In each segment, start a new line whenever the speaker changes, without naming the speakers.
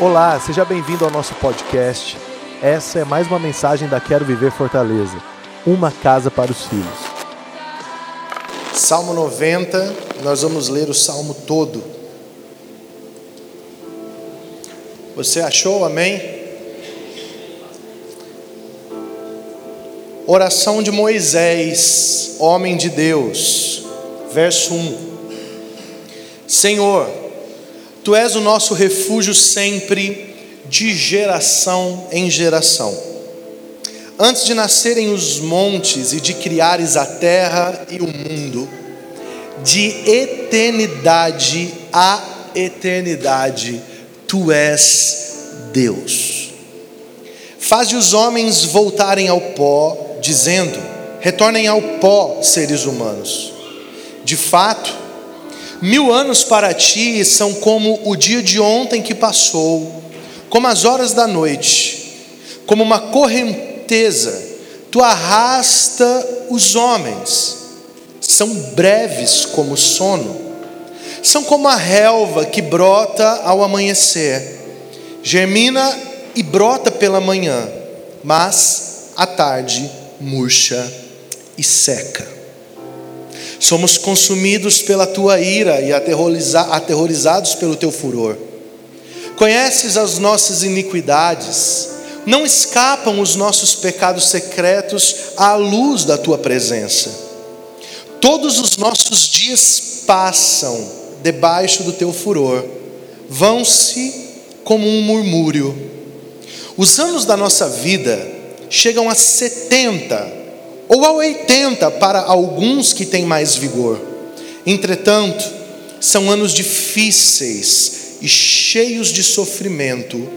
Olá, seja bem-vindo ao nosso podcast. Essa é mais uma mensagem da Quero Viver Fortaleza, uma casa para os filhos.
Salmo 90, nós vamos ler o salmo todo. Você achou? Amém? Oração de Moisés, homem de Deus, verso 1. Senhor, Tu és o nosso refúgio sempre, de geração em geração. Antes de nascerem os montes e de criares a terra e o mundo, de eternidade a eternidade, Tu és Deus. Faze os homens voltarem ao pó, dizendo: retornem ao pó, seres humanos. De fato, Mil anos para ti são como o dia de ontem que passou, como as horas da noite, como uma correnteza, tu arrasta os homens, são breves como o sono, são como a relva que brota ao amanhecer, germina e brota pela manhã, mas à tarde murcha e seca. Somos consumidos pela tua ira e aterrorizados pelo teu furor. Conheces as nossas iniquidades, não escapam os nossos pecados secretos à luz da tua presença. Todos os nossos dias passam debaixo do teu furor, vão-se como um murmúrio. Os anos da nossa vida chegam a setenta ou a 80 para alguns que têm mais vigor. Entretanto, são anos difíceis e cheios de sofrimento,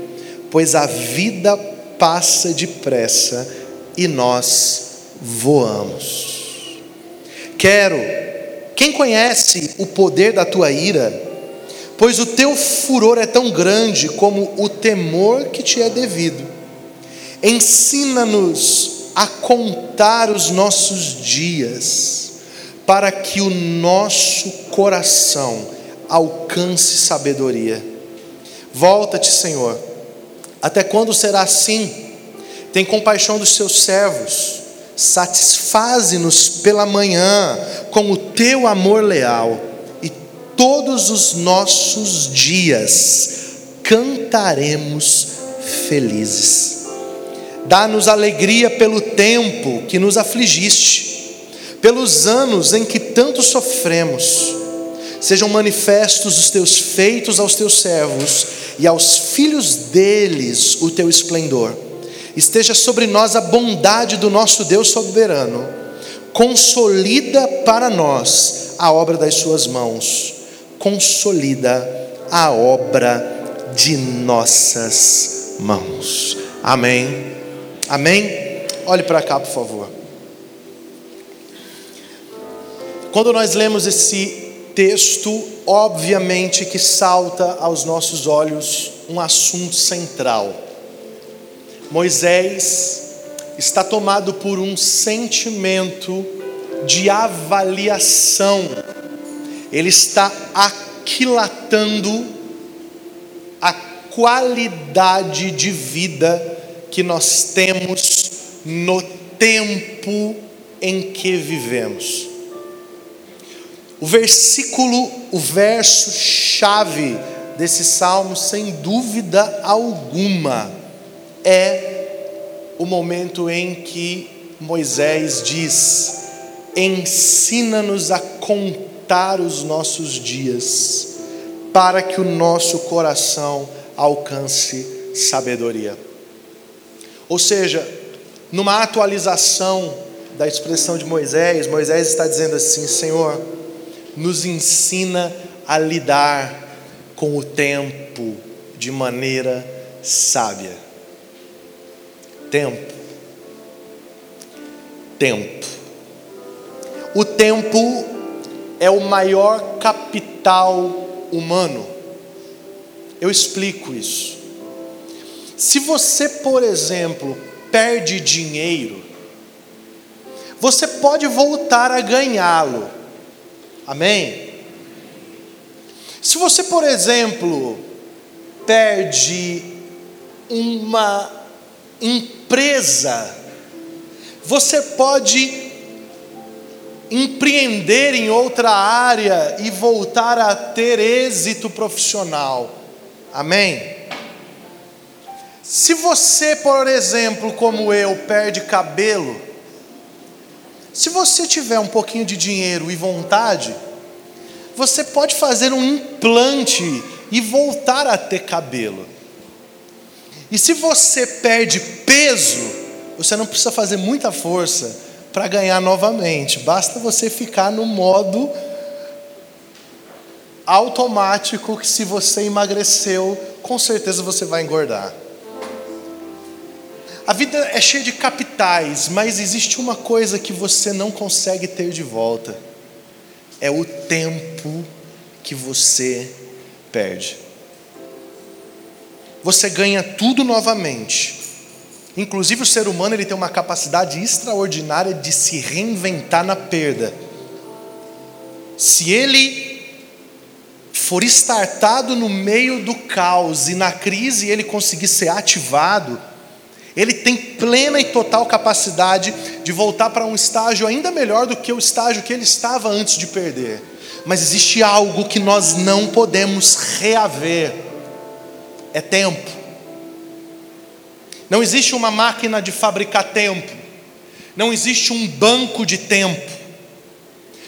pois a vida passa depressa e nós voamos. Quero, quem conhece o poder da tua ira, pois o teu furor é tão grande como o temor que te é devido. Ensina-nos a contar os nossos dias, para que o nosso coração alcance sabedoria. Volta-te, Senhor. Até quando será assim? Tem compaixão dos seus servos. Satisfaze-nos pela manhã com o teu amor leal, e todos os nossos dias cantaremos felizes. Dá-nos alegria pelo tempo que nos afligiste, pelos anos em que tanto sofremos. Sejam manifestos os teus feitos aos teus servos e aos filhos deles o teu esplendor. Esteja sobre nós a bondade do nosso Deus soberano. Consolida para nós a obra das suas mãos. Consolida a obra de nossas mãos. Amém. Amém? Olhe para cá, por favor. Quando nós lemos esse texto, obviamente que salta aos nossos olhos um assunto central. Moisés está tomado por um sentimento de avaliação, ele está aquilatando a qualidade de vida que nós temos no tempo em que vivemos. O versículo, o verso chave desse salmo, sem dúvida alguma, é o momento em que Moisés diz: Ensina-nos a contar os nossos dias, para que o nosso coração alcance sabedoria. Ou seja, numa atualização da expressão de Moisés, Moisés está dizendo assim: Senhor, nos ensina a lidar com o tempo de maneira sábia. Tempo. Tempo. O tempo é o maior capital humano. Eu explico isso. Se você, por exemplo, perde dinheiro, você pode voltar a ganhá-lo. Amém? Se você, por exemplo, perde uma empresa, você pode empreender em outra área e voltar a ter êxito profissional. Amém? Se você, por exemplo, como eu, perde cabelo, se você tiver um pouquinho de dinheiro e vontade, você pode fazer um implante e voltar a ter cabelo. E se você perde peso, você não precisa fazer muita força para ganhar novamente, basta você ficar no modo automático que se você emagreceu, com certeza você vai engordar. A vida é cheia de capitais, mas existe uma coisa que você não consegue ter de volta: é o tempo que você perde. Você ganha tudo novamente. Inclusive o ser humano ele tem uma capacidade extraordinária de se reinventar na perda. Se ele for startado no meio do caos e na crise ele conseguir ser ativado, ele tem plena e total capacidade de voltar para um estágio ainda melhor do que o estágio que ele estava antes de perder. Mas existe algo que nós não podemos reaver: é tempo. Não existe uma máquina de fabricar tempo, não existe um banco de tempo,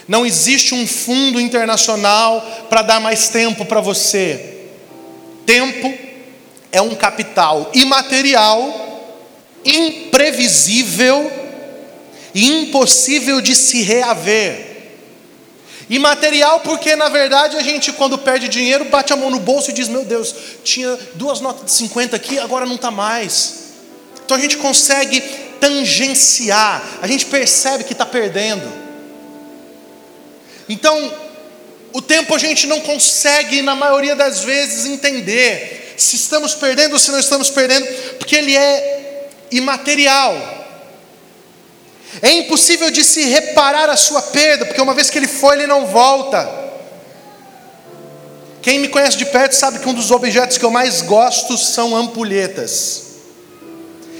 não existe um fundo internacional para dar mais tempo para você. Tempo é um capital imaterial, imprevisível e impossível de se reaver. Imaterial, porque na verdade a gente, quando perde dinheiro, bate a mão no bolso e diz: Meu Deus, tinha duas notas de 50 aqui, agora não está mais. Então a gente consegue tangenciar, a gente percebe que está perdendo. Então, o tempo a gente não consegue, na maioria das vezes, entender se estamos perdendo ou se não estamos perdendo, porque ele é imaterial. É impossível de se reparar a sua perda, porque uma vez que ele foi, ele não volta. Quem me conhece de perto sabe que um dos objetos que eu mais gosto são ampulhetas.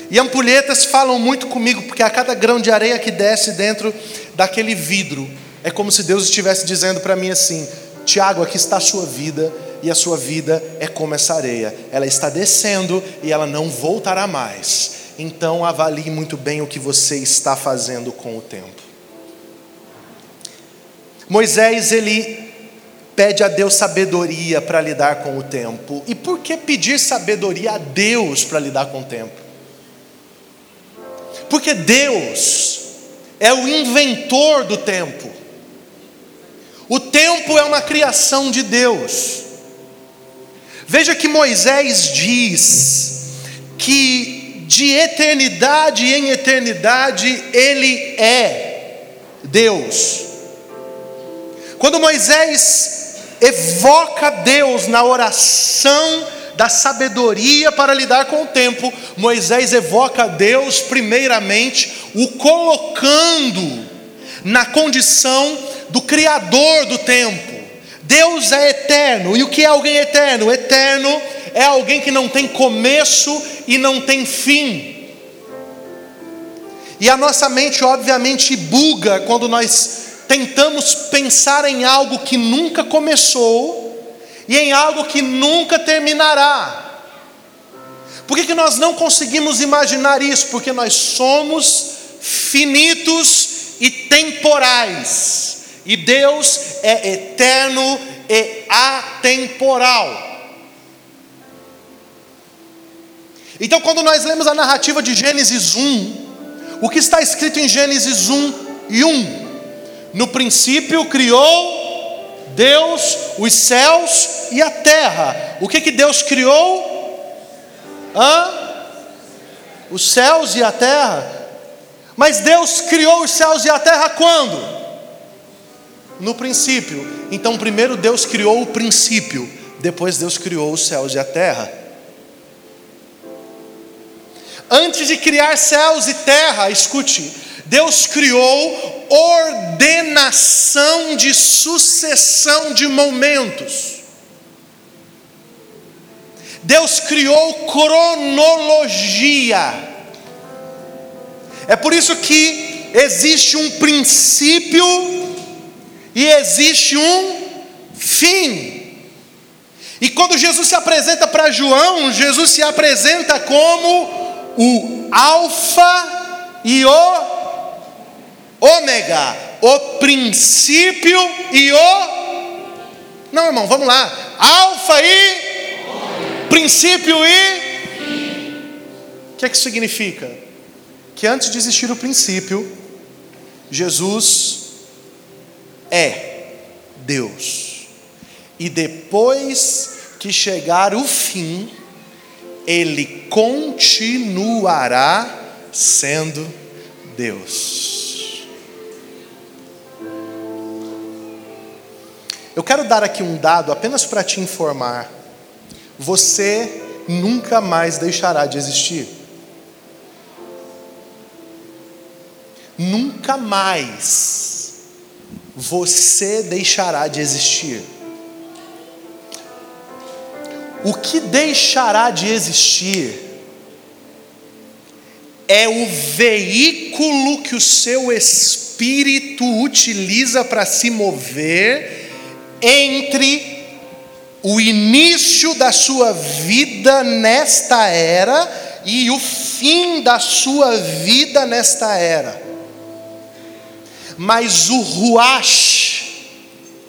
E ampulhetas falam muito comigo, porque a cada grão de areia que desce dentro daquele vidro, é como se Deus estivesse dizendo para mim assim: Tiago, aqui está a sua vida, e a sua vida é como essa areia, ela está descendo e ela não voltará mais então avalie muito bem o que você está fazendo com o tempo. Moisés, ele pede a Deus sabedoria para lidar com o tempo. E por que pedir sabedoria a Deus para lidar com o tempo? Porque Deus é o inventor do tempo. O tempo é uma criação de Deus. Veja que Moisés diz que de eternidade em eternidade, Ele é Deus. Quando Moisés evoca Deus na oração da sabedoria para lidar com o tempo, Moisés evoca Deus, primeiramente, o colocando na condição do Criador do tempo. Deus é eterno, e o que é alguém eterno? Eterno é alguém que não tem começo e não tem fim. E a nossa mente, obviamente, buga quando nós tentamos pensar em algo que nunca começou e em algo que nunca terminará. Por que, que nós não conseguimos imaginar isso? Porque nós somos finitos e temporais, e Deus é eterno e atemporal. Então, quando nós lemos a narrativa de Gênesis 1, o que está escrito em Gênesis 1 e 1? No princípio criou Deus os céus e a terra. O que, que Deus criou? Hã? Os céus e a terra. Mas Deus criou os céus e a terra quando? No princípio. Então, primeiro Deus criou o princípio, depois Deus criou os céus e a terra. Antes de criar céus e terra, escute, Deus criou ordenação de sucessão de momentos. Deus criou cronologia. É por isso que existe um princípio e existe um fim. E quando Jesus se apresenta para João, Jesus se apresenta como o Alfa e o Ômega, o princípio e o. Não, irmão, vamos lá. Alfa e. Princípio e. O que é que significa? Que antes de existir o princípio, Jesus é Deus. E depois que chegar o fim, ele continuará sendo Deus. Eu quero dar aqui um dado apenas para te informar. Você nunca mais deixará de existir. Nunca mais você deixará de existir. O que deixará de existir é o veículo que o seu espírito utiliza para se mover entre o início da sua vida nesta era e o fim da sua vida nesta era. Mas o ruach,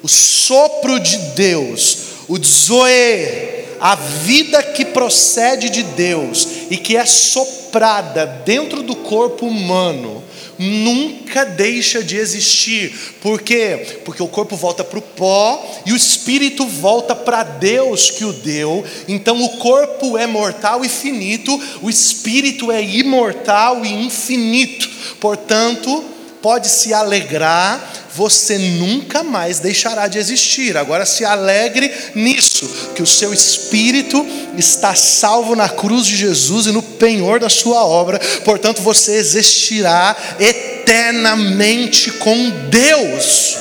o sopro de Deus, o zoe, a vida que procede de Deus e que é soprada dentro do corpo humano, nunca deixa de existir. Por quê? Porque o corpo volta para o pó e o espírito volta para Deus que o deu. Então o corpo é mortal e finito, o espírito é imortal e infinito. Portanto, pode se alegrar você nunca mais deixará de existir. Agora se alegre nisso, que o seu espírito está salvo na cruz de Jesus e no penhor da sua obra, portanto você existirá eternamente com Deus.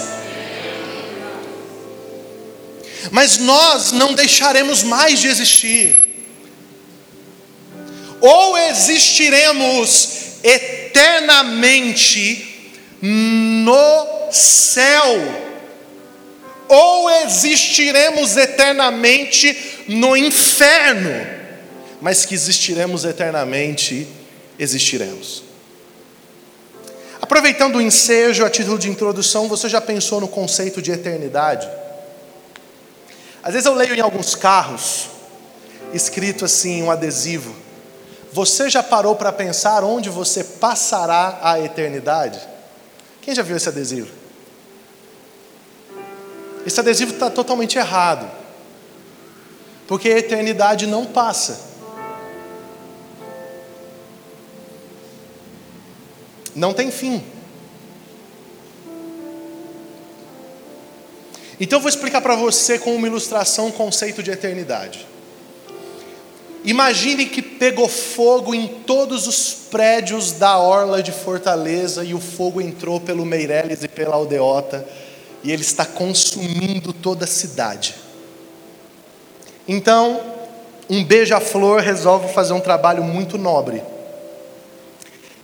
Mas nós não deixaremos mais de existir. Ou existiremos eternamente no céu, ou existiremos eternamente no inferno, mas que existiremos eternamente, existiremos. Aproveitando o ensejo, a título de introdução, você já pensou no conceito de eternidade? Às vezes eu leio em alguns carros, escrito assim, um adesivo. Você já parou para pensar onde você passará a eternidade? Quem já viu esse adesivo? Esse adesivo está totalmente errado. Porque a eternidade não passa. Não tem fim. Então eu vou explicar para você com uma ilustração o conceito de eternidade. Imagine que pegou fogo em todos os prédios da orla de Fortaleza e o fogo entrou pelo Meireles e pela Aldeota e ele está consumindo toda a cidade. Então, um beija-flor resolve fazer um trabalho muito nobre.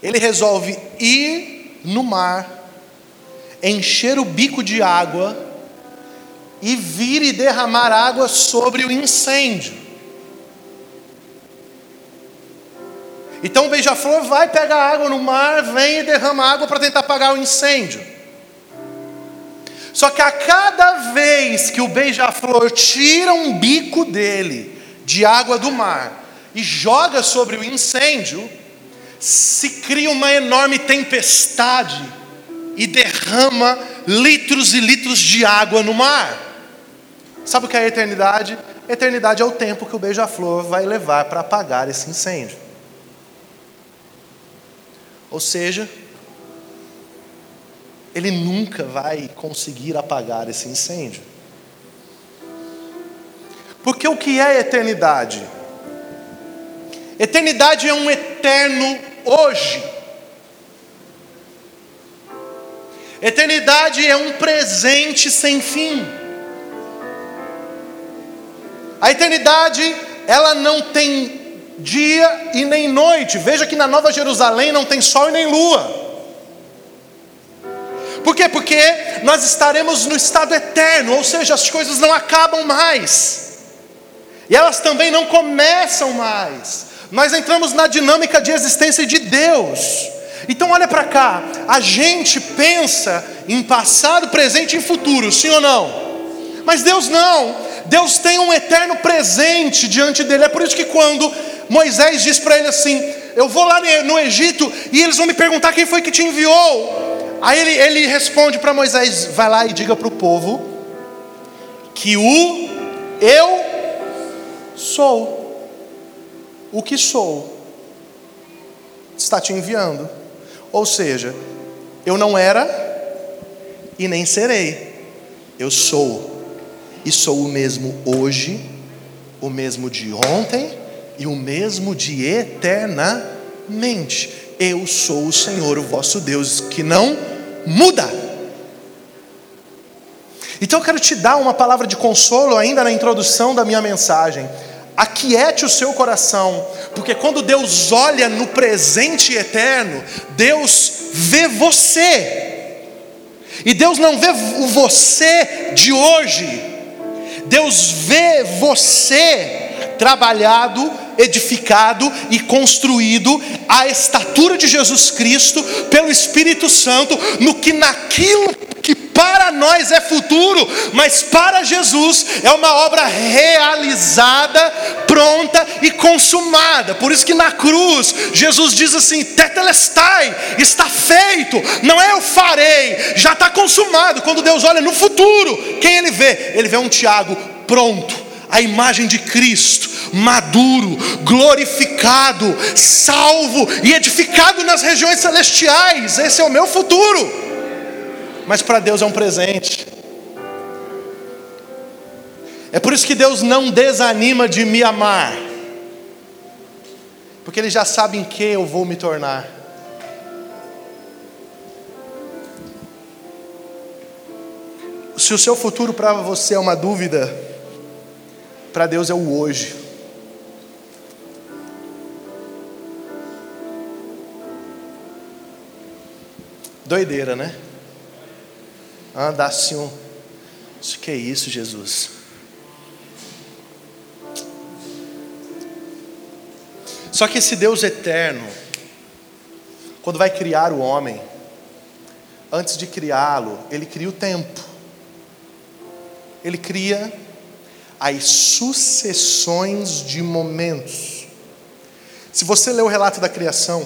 Ele resolve ir no mar, encher o bico de água e vir e derramar água sobre o incêndio. Então o beija-flor vai pegar água no mar, vem e derrama água para tentar apagar o incêndio. Só que a cada vez que o beija-flor tira um bico dele de água do mar e joga sobre o incêndio, se cria uma enorme tempestade e derrama litros e litros de água no mar. Sabe o que é a eternidade? Eternidade é o tempo que o beija-flor vai levar para apagar esse incêndio. Ou seja, ele nunca vai conseguir apagar esse incêndio. Porque o que é eternidade? Eternidade é um eterno hoje. Eternidade é um presente sem fim. A eternidade ela não tem dia e nem noite. Veja que na Nova Jerusalém não tem sol e nem lua. Por quê? Porque nós estaremos no estado eterno, ou seja, as coisas não acabam mais. E elas também não começam mais. Nós entramos na dinâmica de existência de Deus. Então olha para cá, a gente pensa em passado, presente e futuro, sim ou não? Mas Deus não. Deus tem um eterno presente diante dele. É por isso que quando Moisés diz para ele assim: Eu vou lá no Egito e eles vão me perguntar quem foi que te enviou. Aí ele, ele responde para Moisés: Vai lá e diga para o povo que o eu sou. O que sou está te enviando. Ou seja, eu não era e nem serei. Eu sou. E sou o mesmo hoje, o mesmo de ontem e o mesmo de eternamente. Eu sou o Senhor, o vosso Deus, que não muda. Então eu quero te dar uma palavra de consolo ainda na introdução da minha mensagem. Aquiete o seu coração, porque quando Deus olha no presente eterno, Deus vê você. E Deus não vê o você de hoje. Deus vê você trabalhado, edificado e construído à estatura de Jesus Cristo pelo Espírito Santo, no que naquilo para nós é futuro, mas para Jesus é uma obra realizada, pronta e consumada. Por isso que na cruz Jesus diz assim: Tetelestai, está feito, não é eu farei, já está consumado. Quando Deus olha no futuro, quem ele vê? Ele vê um Tiago pronto a imagem de Cristo, maduro, glorificado, salvo e edificado nas regiões celestiais. Esse é o meu futuro mas para Deus é um presente. É por isso que Deus não desanima de me amar, porque Ele já sabe em que eu vou me tornar. Se o seu futuro para você é uma dúvida, para Deus é o hoje. Doideira, né? Andar assim, um, isso que é isso, Jesus? Só que esse Deus eterno, quando vai criar o homem, antes de criá-lo, ele cria o tempo. Ele cria as sucessões de momentos. Se você ler o relato da criação,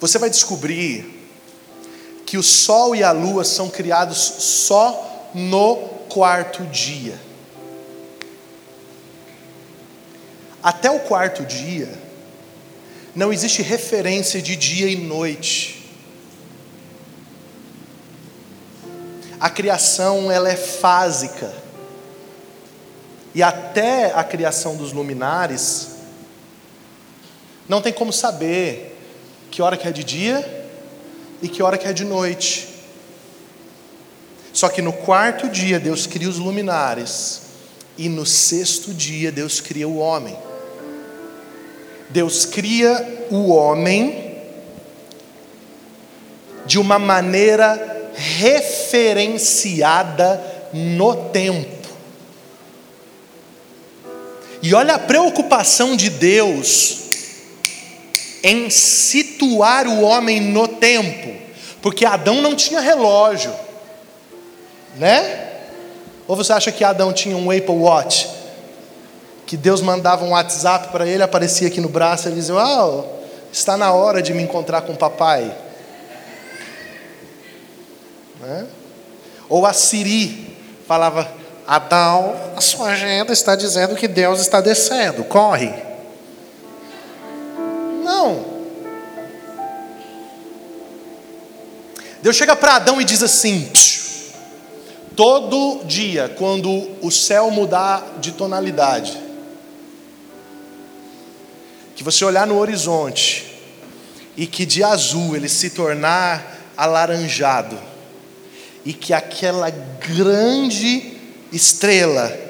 você vai descobrir que o sol e a lua são criados só no quarto dia. Até o quarto dia, não existe referência de dia e noite. A criação ela é fásica. E até a criação dos luminares, não tem como saber que hora que é de dia e que hora que é de noite. Só que no quarto dia Deus cria os luminares, e no sexto dia Deus cria o homem. Deus cria o homem de uma maneira referenciada no tempo. E olha a preocupação de Deus em situar o homem no tempo, porque Adão não tinha relógio, né? Ou você acha que Adão tinha um Apple Watch? Que Deus mandava um WhatsApp para ele, aparecia aqui no braço, ele dizia: Ah, está na hora de me encontrar com o papai. Né? Ou a Siri falava: Adão, a sua agenda está dizendo que Deus está descendo, corre. Não. Deus chega para Adão e diz assim: todo dia, quando o céu mudar de tonalidade, que você olhar no horizonte e que de azul ele se tornar alaranjado, e que aquela grande estrela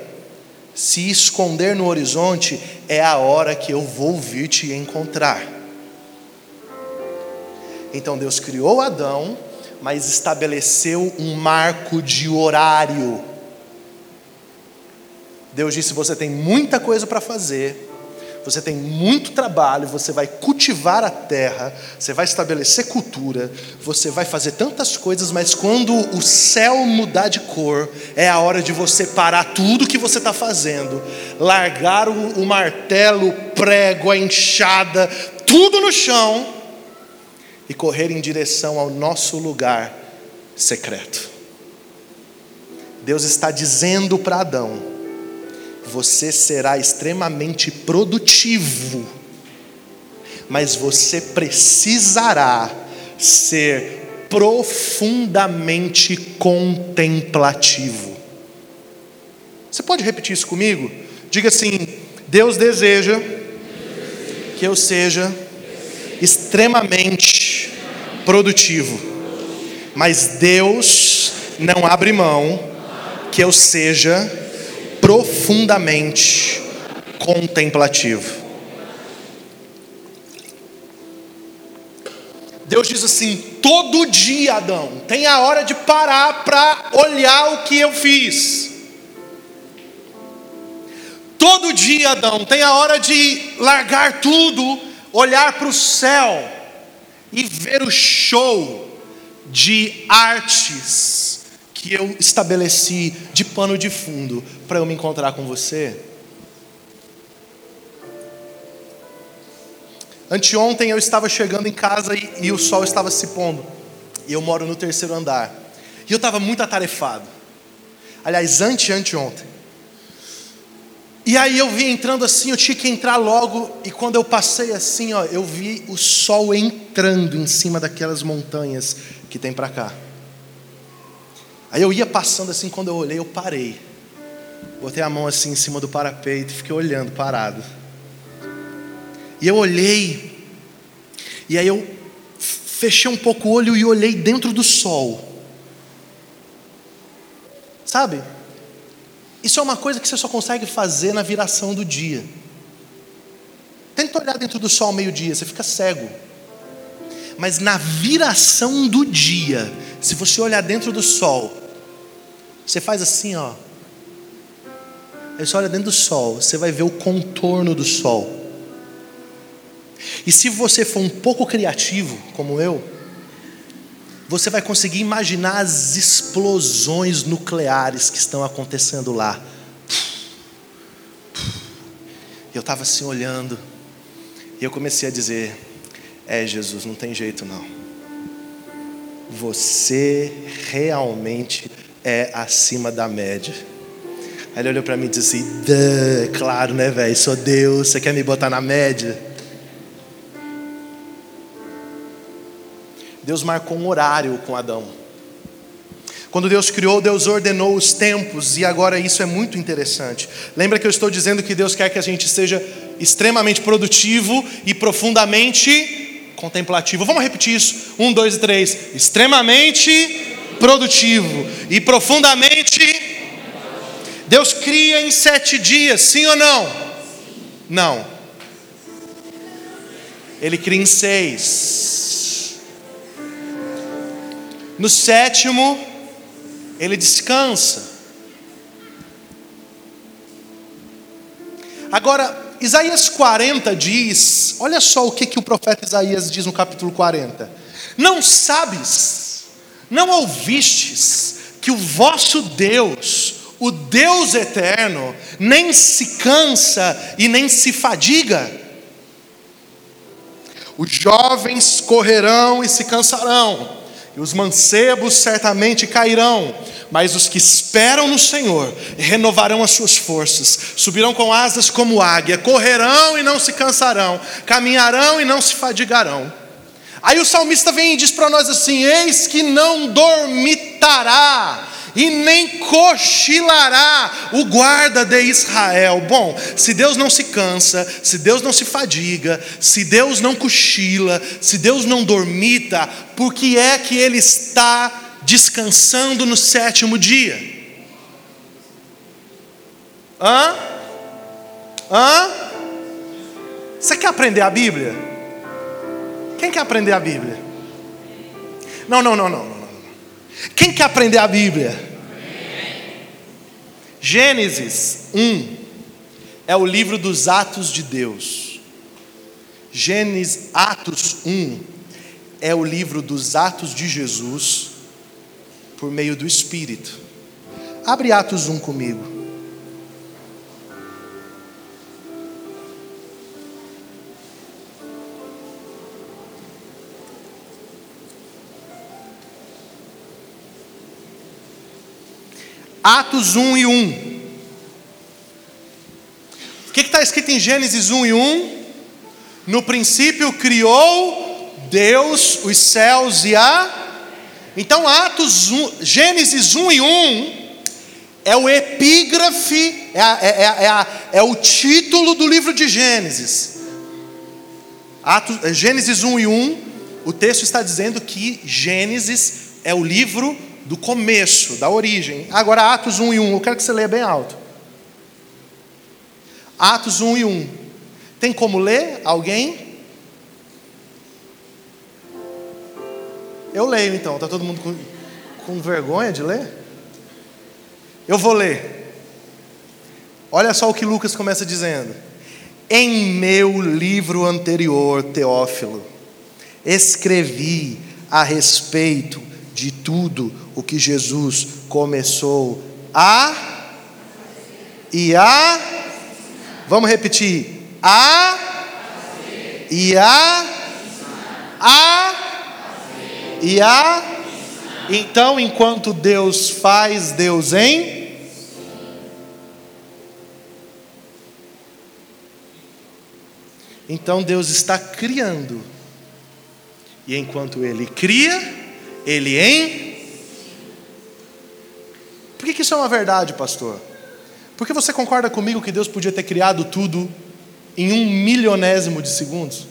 se esconder no horizonte, é a hora que eu vou vir te encontrar. Então Deus criou Adão, mas estabeleceu um marco de horário. Deus disse: Você tem muita coisa para fazer, você tem muito trabalho, você vai cultivar a terra, você vai estabelecer cultura, você vai fazer tantas coisas, mas quando o céu mudar de cor, é a hora de você parar tudo que você está fazendo, largar o, o martelo, o prego, a enxada, tudo no chão e correr em direção ao nosso lugar secreto. Deus está dizendo para Adão: você será extremamente produtivo, mas você precisará ser profundamente contemplativo. Você pode repetir isso comigo? Diga assim: Deus deseja que eu seja extremamente produtivo, mas Deus não abre mão que eu seja profundamente contemplativo. Deus diz assim: todo dia, Adão, tem a hora de parar para olhar o que eu fiz. Todo dia, Adão, tem a hora de largar tudo, olhar para o céu e ver o show de artes que eu estabeleci de pano de fundo para eu me encontrar com você? Anteontem eu estava chegando em casa e, e, o sol estava se pondo. E eu moro no terceiro andar. E eu estava muito atarefado. Aliás, ante anteontem. E aí eu vi entrando assim, eu tinha que entrar logo. E quando eu passei assim, ó, eu vi o sol entrando em cima daquelas montanhas que tem para cá. Aí eu ia passando assim, quando eu olhei, eu parei. Botei a mão assim em cima do parapeito e fiquei olhando, parado. E eu olhei, e aí eu fechei um pouco o olho e olhei dentro do sol. Sabe? Isso é uma coisa que você só consegue fazer na viração do dia. Tenta olhar dentro do sol ao meio-dia, você fica cego. Mas na viração do dia, se você olhar dentro do sol, você faz assim, ó. Aí você olha dentro do sol, você vai ver o contorno do sol. E se você for um pouco criativo, como eu, você vai conseguir imaginar as explosões nucleares que estão acontecendo lá. Eu estava assim olhando, e eu comecei a dizer: É, Jesus, não tem jeito não você realmente é acima da média. Ele olhou para mim e disse assim: claro, né, velho? Sou Deus, você quer me botar na média? Deus marcou um horário com Adão. Quando Deus criou, Deus ordenou os tempos, e agora isso é muito interessante. Lembra que eu estou dizendo que Deus quer que a gente seja extremamente produtivo e profundamente contemplativo. Vamos repetir isso. Um, dois e três. Extremamente produtivo e profundamente. Deus cria em sete dias, sim ou não? Não. Ele cria em seis. No sétimo, ele descansa. Agora, Isaías 40 diz: olha só o que, que o profeta Isaías diz no capítulo 40. Não sabes, não ouvistes, que o vosso Deus, o Deus eterno, nem se cansa e nem se fadiga. Os jovens correrão e se cansarão, e os mancebos certamente cairão, mas os que esperam no Senhor renovarão as suas forças, subirão com asas como águia, correrão e não se cansarão, caminharão e não se fadigarão. Aí o salmista vem e diz para nós assim: Eis que não dormitará e nem cochilará o guarda de Israel. Bom, se Deus não se cansa, se Deus não se fadiga, se Deus não cochila, se Deus não dormita, por que é que Ele está descansando no sétimo dia? Hã? Hã? Você quer aprender a Bíblia? Quem quer aprender a Bíblia? Não, não, não, não. Quem quer aprender a Bíblia? Gênesis 1 é o livro dos atos de Deus. Gênesis Atos 1 é o livro dos atos de Jesus por meio do Espírito. Abre Atos 1 comigo. Atos 1 e 1. O que está escrito em Gênesis 1 e 1? No princípio criou Deus os céus e a. Então, Atos 1, Gênesis 1 e 1 é o epígrafe, é, a, é, é, a, é, o título do livro de Gênesis. Atos, Gênesis 1 e 1, o texto está dizendo que Gênesis é o livro do começo, da origem. Agora, Atos 1 e 1, eu quero que você leia bem alto. Atos 1 e 1. Tem como ler? Alguém? Eu leio então, está todo mundo com, com vergonha de ler? Eu vou ler. Olha só o que Lucas começa dizendo. Em meu livro anterior, Teófilo, escrevi a respeito de tudo o que Jesus começou a e a Vamos repetir. A e a a e a então enquanto Deus faz, Deus em Então Deus está criando. E enquanto ele cria, ele em que, que isso é uma verdade, pastor? Porque você concorda comigo que Deus podia ter criado tudo em um milionésimo de segundos?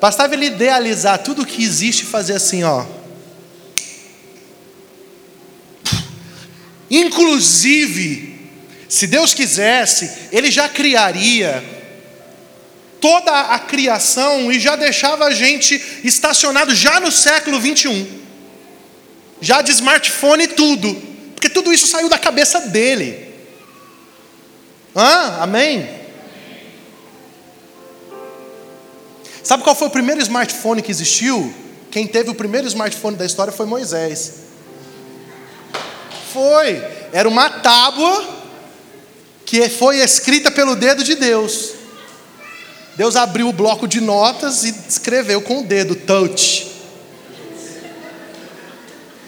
Bastava ele idealizar tudo o que existe e fazer assim, ó. Inclusive, se Deus quisesse, Ele já criaria toda a criação e já deixava a gente estacionado já no século 21. Já de smartphone e tudo. Porque tudo isso saiu da cabeça dele. Ah, amém? Sabe qual foi o primeiro smartphone que existiu? Quem teve o primeiro smartphone da história foi Moisés. Foi. Era uma tábua que foi escrita pelo dedo de Deus. Deus abriu o bloco de notas e escreveu com o dedo, touch.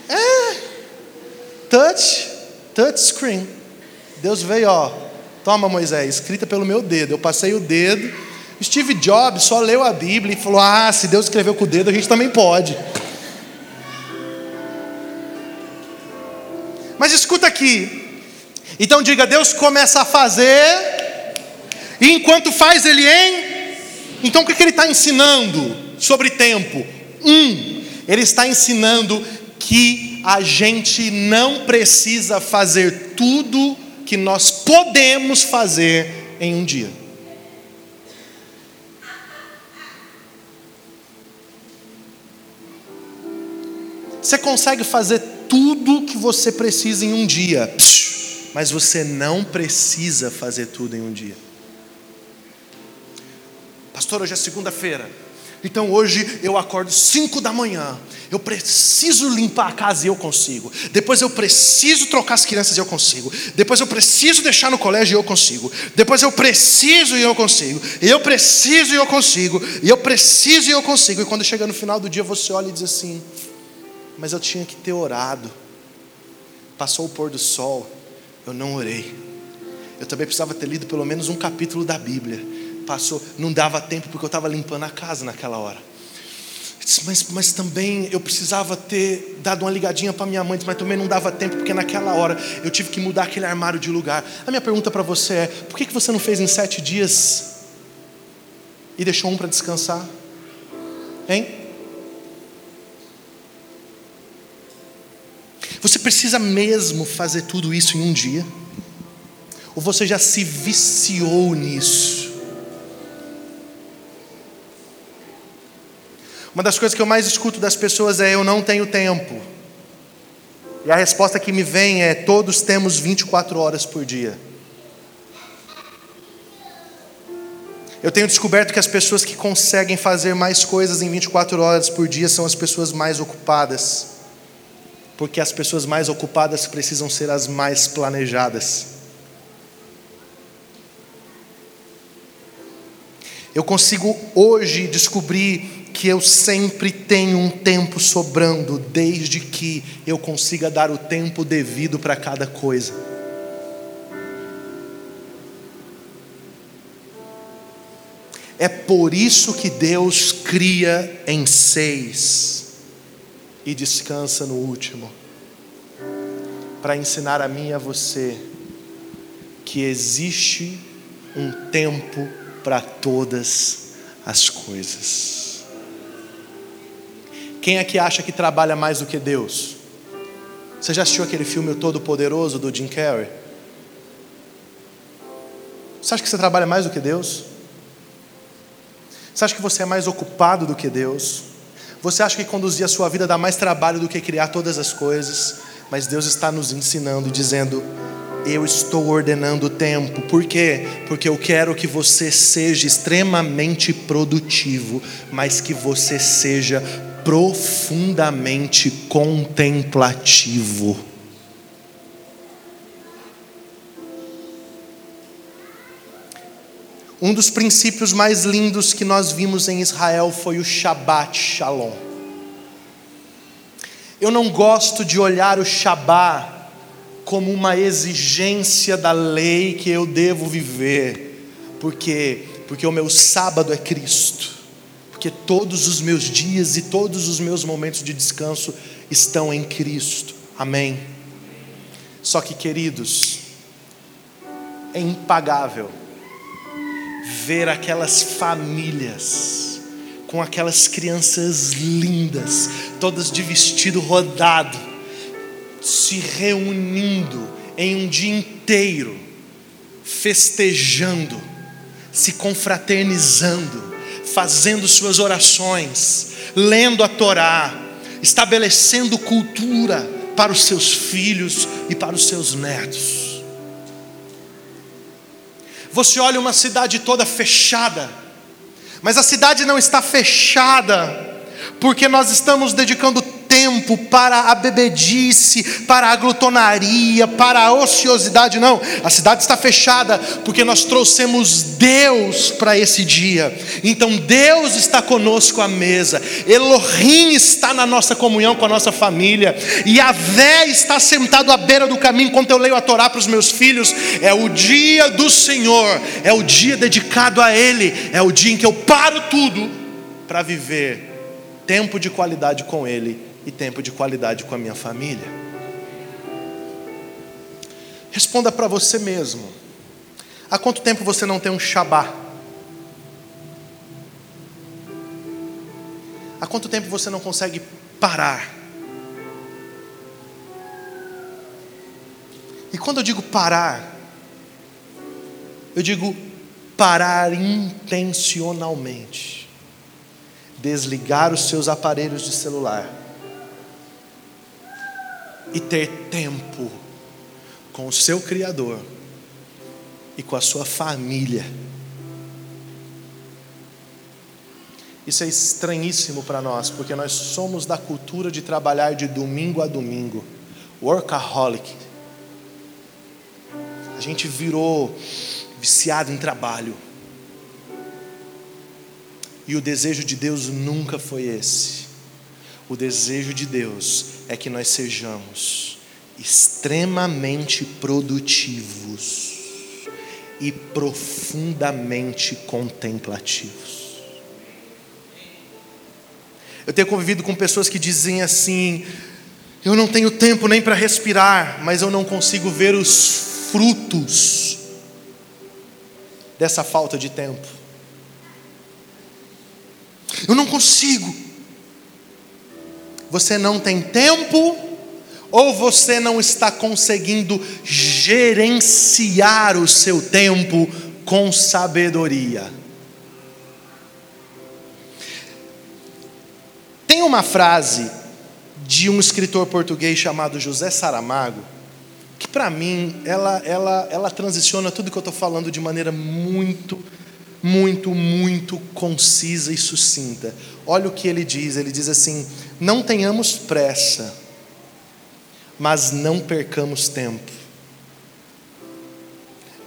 É, touch, touch screen. Deus veio, ó, toma Moisés, escrita pelo meu dedo. Eu passei o dedo. Steve Jobs só leu a Bíblia e falou: Ah, se Deus escreveu com o dedo, a gente também pode. Mas escuta aqui. Então diga: Deus começa a fazer, e enquanto faz, Ele em então o que, ele está ensinando sobre tempo? Um, ele está ensinando que a gente não precisa fazer tudo que nós podemos fazer em um dia. Você consegue fazer tudo que você precisa em um dia, mas você não precisa fazer tudo em um dia. Pastor, hoje é segunda-feira. Então hoje eu acordo 5 da manhã. Eu preciso limpar a casa e eu consigo. Depois eu preciso trocar as crianças e eu consigo. Depois eu preciso deixar no colégio e eu consigo. Depois eu preciso e eu consigo. Eu preciso e eu consigo. E eu preciso e eu consigo. E quando chega no final do dia você olha e diz assim: Mas eu tinha que ter orado. Passou o pôr do sol. Eu não orei. Eu também precisava ter lido pelo menos um capítulo da Bíblia passou, não dava tempo porque eu estava limpando a casa naquela hora. Mas, mas também eu precisava ter dado uma ligadinha para minha mãe, mas também não dava tempo, porque naquela hora eu tive que mudar aquele armário de lugar. A minha pergunta para você é: por que, que você não fez em sete dias e deixou um para descansar? Hein? Você precisa mesmo fazer tudo isso em um dia? Ou você já se viciou nisso? Uma das coisas que eu mais escuto das pessoas é: eu não tenho tempo. E a resposta que me vem é: todos temos 24 horas por dia. Eu tenho descoberto que as pessoas que conseguem fazer mais coisas em 24 horas por dia são as pessoas mais ocupadas. Porque as pessoas mais ocupadas precisam ser as mais planejadas. Eu consigo hoje descobrir que eu sempre tenho um tempo sobrando, desde que eu consiga dar o tempo devido para cada coisa. É por isso que Deus cria em seis e descansa no último para ensinar a mim e a você que existe um tempo para todas as coisas. Quem é que acha que trabalha mais do que Deus? Você já assistiu aquele filme O Todo Poderoso do Jim Carrey? Você acha que você trabalha mais do que Deus? Você acha que você é mais ocupado do que Deus? Você acha que conduzir a sua vida dá mais trabalho do que criar todas as coisas? Mas Deus está nos ensinando e dizendo: Eu estou ordenando o tempo. Por quê? Porque eu quero que você seja extremamente produtivo, mas que você seja profundamente contemplativo. Um dos princípios mais lindos que nós vimos em Israel foi o Shabbat Shalom. Eu não gosto de olhar o Shabbat como uma exigência da lei que eu devo viver, porque porque o meu sábado é Cristo, porque todos os meus dias e todos os meus momentos de descanso estão em Cristo. Amém. Só que, queridos, é impagável ver aquelas famílias com aquelas crianças lindas, todas de vestido rodado, se reunindo em um dia inteiro, festejando, se confraternizando, fazendo suas orações, lendo a Torá, estabelecendo cultura para os seus filhos e para os seus netos. Você olha uma cidade toda fechada, mas a cidade não está fechada, porque nós estamos dedicando tempo para a bebedice, para a glutonaria, para a ociosidade, não. A cidade está fechada porque nós trouxemos Deus para esse dia. Então Deus está conosco à mesa. Elohim está na nossa comunhão com a nossa família. E a Vé está sentado à beira do caminho enquanto eu leio a Torá para os meus filhos. É o dia do Senhor, é o dia dedicado a Ele, é o dia em que eu paro tudo para viver tempo de qualidade com Ele e tempo de qualidade com a minha família? Responda para você mesmo. Há quanto tempo você não tem um Shabá? Há quanto tempo você não consegue parar? E quando eu digo parar, eu digo parar intencionalmente. Desligar os seus aparelhos de celular e ter tempo com o seu Criador e com a sua família. Isso é estranhíssimo para nós, porque nós somos da cultura de trabalhar de domingo a domingo, workaholic. A gente virou viciado em trabalho. E o desejo de Deus nunca foi esse. O desejo de Deus é que nós sejamos extremamente produtivos e profundamente contemplativos. Eu tenho convivido com pessoas que dizem assim: eu não tenho tempo nem para respirar, mas eu não consigo ver os frutos dessa falta de tempo. Eu não consigo. Você não tem tempo ou você não está conseguindo gerenciar o seu tempo com sabedoria. Tem uma frase de um escritor português chamado José Saramago, que para mim ela, ela, ela transiciona tudo que eu estou falando de maneira muito, muito, muito concisa e sucinta. Olha o que ele diz: ele diz assim, não tenhamos pressa mas não percamos tempo.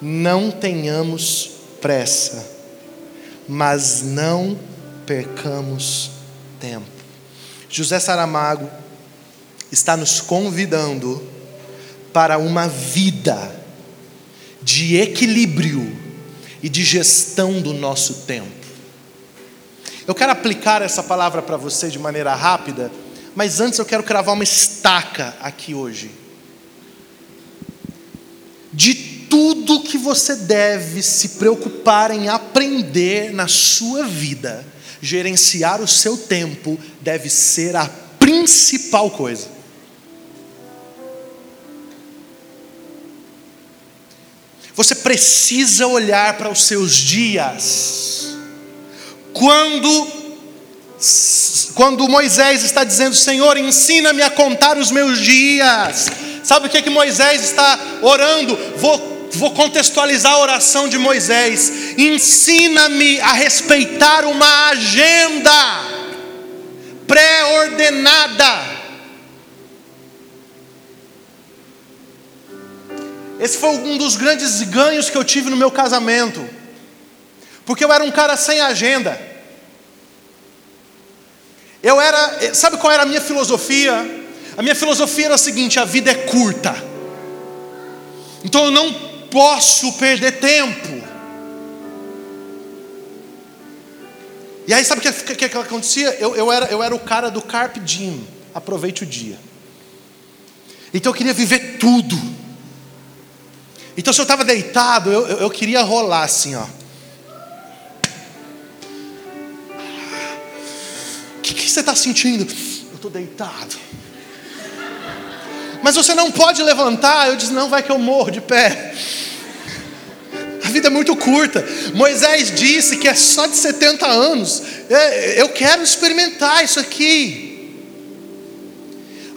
Não tenhamos pressa, mas não percamos tempo. José Saramago está nos convidando para uma vida de equilíbrio e de gestão do nosso tempo. Eu quero aplicar essa palavra para você de maneira rápida mas antes eu quero cravar uma estaca aqui hoje. De tudo que você deve se preocupar em aprender na sua vida, gerenciar o seu tempo deve ser a principal coisa. Você precisa olhar para os seus dias. Quando quando Moisés está dizendo, Senhor, ensina-me a contar os meus dias. Sabe o que, é que Moisés está orando? Vou, vou contextualizar a oração de Moisés. Ensina-me a respeitar uma agenda pré-ordenada. Esse foi um dos grandes ganhos que eu tive no meu casamento, porque eu era um cara sem agenda. Eu era, sabe qual era a minha filosofia? A minha filosofia era a seguinte: a vida é curta, então eu não posso perder tempo. E aí, sabe o que, que, que, acontecia? Eu, eu, era, eu era o cara do Carpe Diem, aproveite o dia. Então eu queria viver tudo. Então, se eu estava deitado, eu, eu, eu queria rolar assim, ó. que você está sentindo? Eu estou deitado. Mas você não pode levantar. Eu disse: Não, vai que eu morro de pé. A vida é muito curta. Moisés disse que é só de 70 anos. É, eu quero experimentar isso aqui.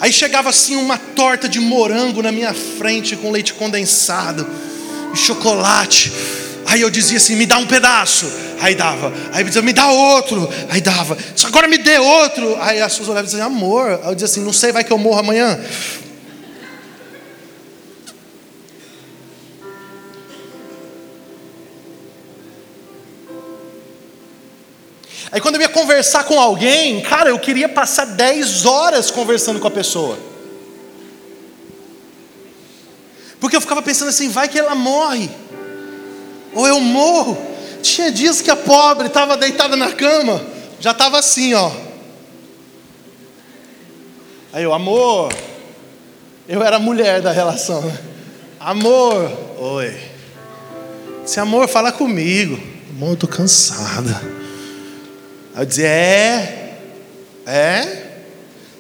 Aí chegava assim uma torta de morango na minha frente com leite condensado e chocolate. Aí eu dizia assim: me dá um pedaço. Aí dava. Aí dizia: me dá outro. Aí dava. Agora me dê outro. Aí as pessoas olhavam e diziam: amor. Aí eu dizia assim: não sei, vai que eu morro amanhã. Aí quando eu ia conversar com alguém, cara, eu queria passar 10 horas conversando com a pessoa. Porque eu ficava pensando assim, vai que ela morre ou eu morro. Tinha dias que a pobre estava deitada na cama, já estava assim, ó. Aí eu, amor, eu era a mulher da relação, né? Amor, oi. Se amor, fala comigo. Amor, eu tô cansada. Aí eu dizia, é, é.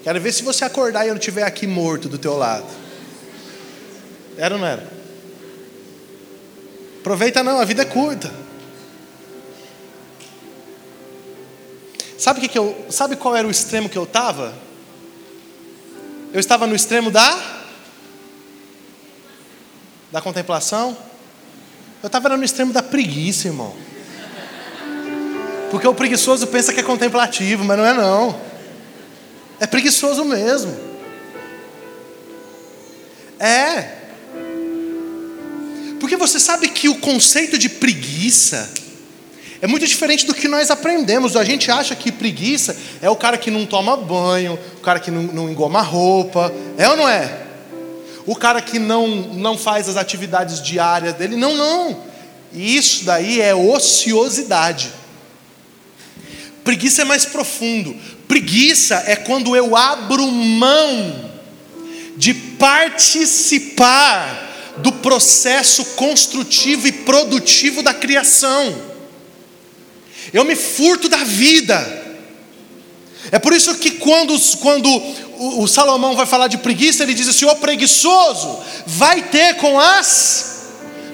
Quero ver se você acordar e eu não estiver aqui morto do teu lado. Era ou não era? Aproveita não, a vida é curta. Sabe que, que eu, sabe qual era o extremo que eu estava? Eu estava no extremo da da contemplação. Eu estava no extremo da preguiça, irmão. Porque o preguiçoso pensa que é contemplativo, mas não é não. É preguiçoso mesmo. É. Porque você sabe que o conceito de preguiça é muito diferente do que nós aprendemos. A gente acha que preguiça é o cara que não toma banho, o cara que não, não engoma roupa. É ou não é? O cara que não, não faz as atividades diárias dele. Não, não. Isso daí é ociosidade. Preguiça é mais profundo. Preguiça é quando eu abro mão de participar do processo construtivo e produtivo da criação. Eu me furto da vida. É por isso que quando, quando o, o Salomão vai falar de preguiça, ele diz assim: o preguiçoso vai ter com as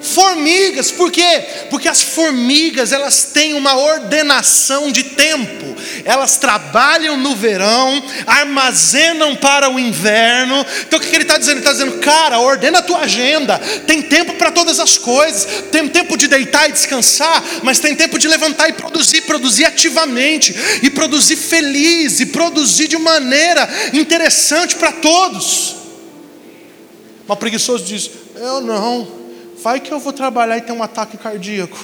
Formigas, por quê? Porque as formigas, elas têm uma ordenação de tempo. Elas trabalham no verão, armazenam para o inverno. Então o que ele está dizendo? Ele está dizendo, cara, ordena a tua agenda. Tem tempo para todas as coisas. Tem tempo de deitar e descansar, mas tem tempo de levantar e produzir, produzir ativamente, e produzir feliz, e produzir de maneira interessante para todos. Mas preguiçoso diz: Eu não vai que eu vou trabalhar e ter um ataque cardíaco.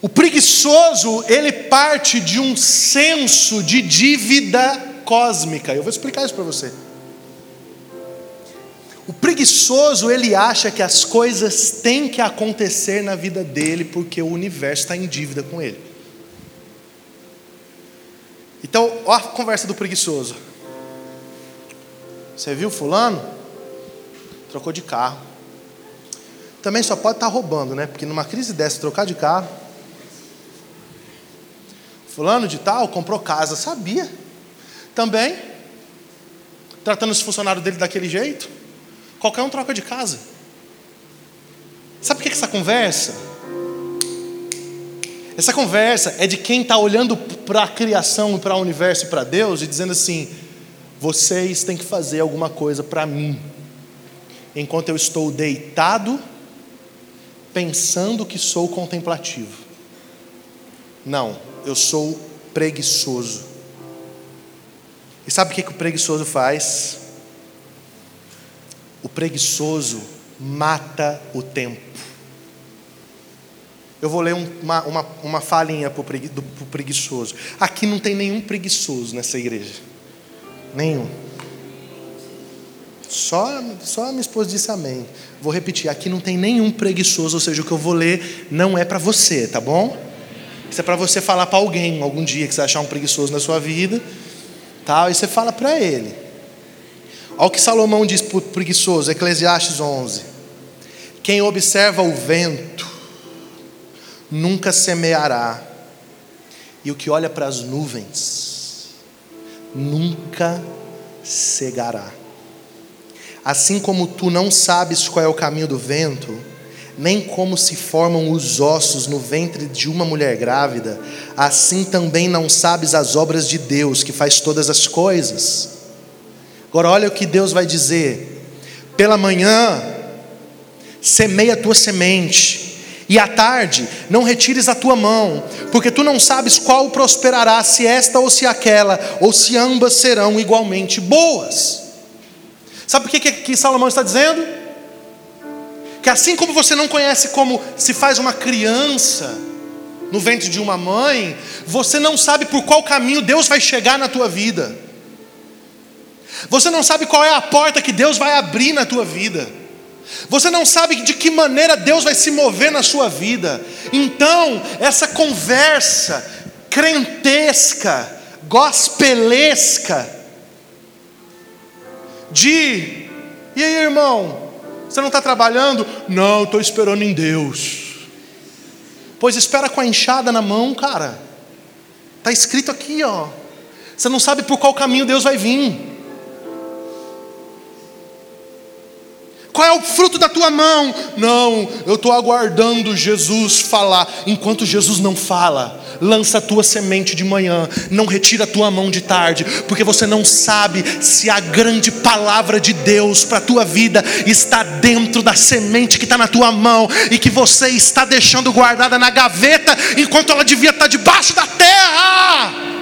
O preguiçoso, ele parte de um senso de dívida cósmica. Eu vou explicar isso para você. O preguiçoso, ele acha que as coisas têm que acontecer na vida dele porque o universo está em dívida com ele. Então, olha a conversa do preguiçoso. Você viu fulano? Trocou de carro. Também só pode estar roubando, né? Porque numa crise dessa, trocar de carro. Fulano de tal comprou casa, sabia. Também, tratando os funcionários dele daquele jeito, qualquer um troca de casa. Sabe por que essa conversa? Essa conversa é de quem está olhando para a criação, para o universo e para Deus e dizendo assim: vocês têm que fazer alguma coisa para mim enquanto eu estou deitado, pensando que sou contemplativo. Não, eu sou preguiçoso. E sabe o que, que o preguiçoso faz? O preguiçoso mata o tempo. Eu vou ler uma, uma, uma falinha para o preguiçoso. Aqui não tem nenhum preguiçoso nessa igreja. Nenhum. Só, só a minha esposa disse amém. Vou repetir, aqui não tem nenhum preguiçoso, ou seja, o que eu vou ler não é para você, tá bom? Isso é para você falar para alguém algum dia que você achar um preguiçoso na sua vida, tal, e você fala para ele. Olha o que Salomão diz para o preguiçoso, Eclesiastes 11: Quem observa o vento nunca semeará, e o que olha para as nuvens nunca cegará. Assim como tu não sabes qual é o caminho do vento, nem como se formam os ossos no ventre de uma mulher grávida, assim também não sabes as obras de Deus, que faz todas as coisas. Agora, olha o que Deus vai dizer: pela manhã, semeia a tua semente, e à tarde, não retires a tua mão, porque tu não sabes qual prosperará, se esta ou se aquela, ou se ambas serão igualmente boas. Sabe o que, que, que Salomão está dizendo? Que assim como você não conhece como se faz uma criança no ventre de uma mãe, você não sabe por qual caminho Deus vai chegar na tua vida. Você não sabe qual é a porta que Deus vai abrir na tua vida. Você não sabe de que maneira Deus vai se mover na sua vida. Então, essa conversa crentesca, gospelesca, de, e aí irmão, você não está trabalhando? Não, estou esperando em Deus. Pois espera com a enxada na mão, cara. Está escrito aqui, ó. Você não sabe por qual caminho Deus vai vir. Qual é o fruto da tua mão? Não, eu estou aguardando Jesus falar. Enquanto Jesus não fala, lança a tua semente de manhã, não retira a tua mão de tarde, porque você não sabe se a grande palavra de Deus para a tua vida está dentro da semente que está na tua mão e que você está deixando guardada na gaveta, enquanto ela devia estar debaixo da terra.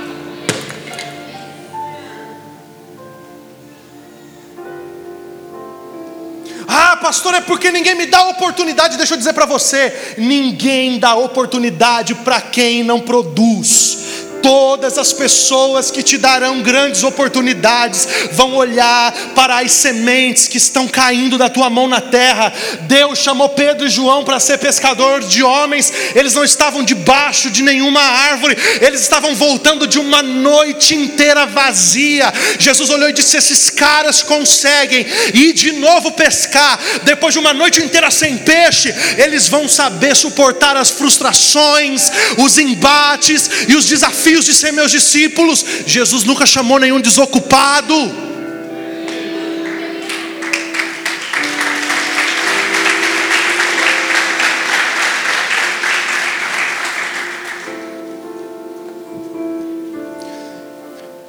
Pastor, é porque ninguém me dá oportunidade. Deixa eu dizer para você: ninguém dá oportunidade para quem não produz. Todas as pessoas que te darão grandes oportunidades vão olhar para as sementes que estão caindo da tua mão na terra. Deus chamou Pedro e João para ser pescador de homens, eles não estavam debaixo de nenhuma árvore, eles estavam voltando de uma noite inteira vazia. Jesus olhou e disse: Esses caras conseguem ir de novo pescar, depois de uma noite inteira sem peixe, eles vão saber suportar as frustrações, os embates e os desafios desafios de ser meus discípulos. Jesus nunca chamou nenhum desocupado.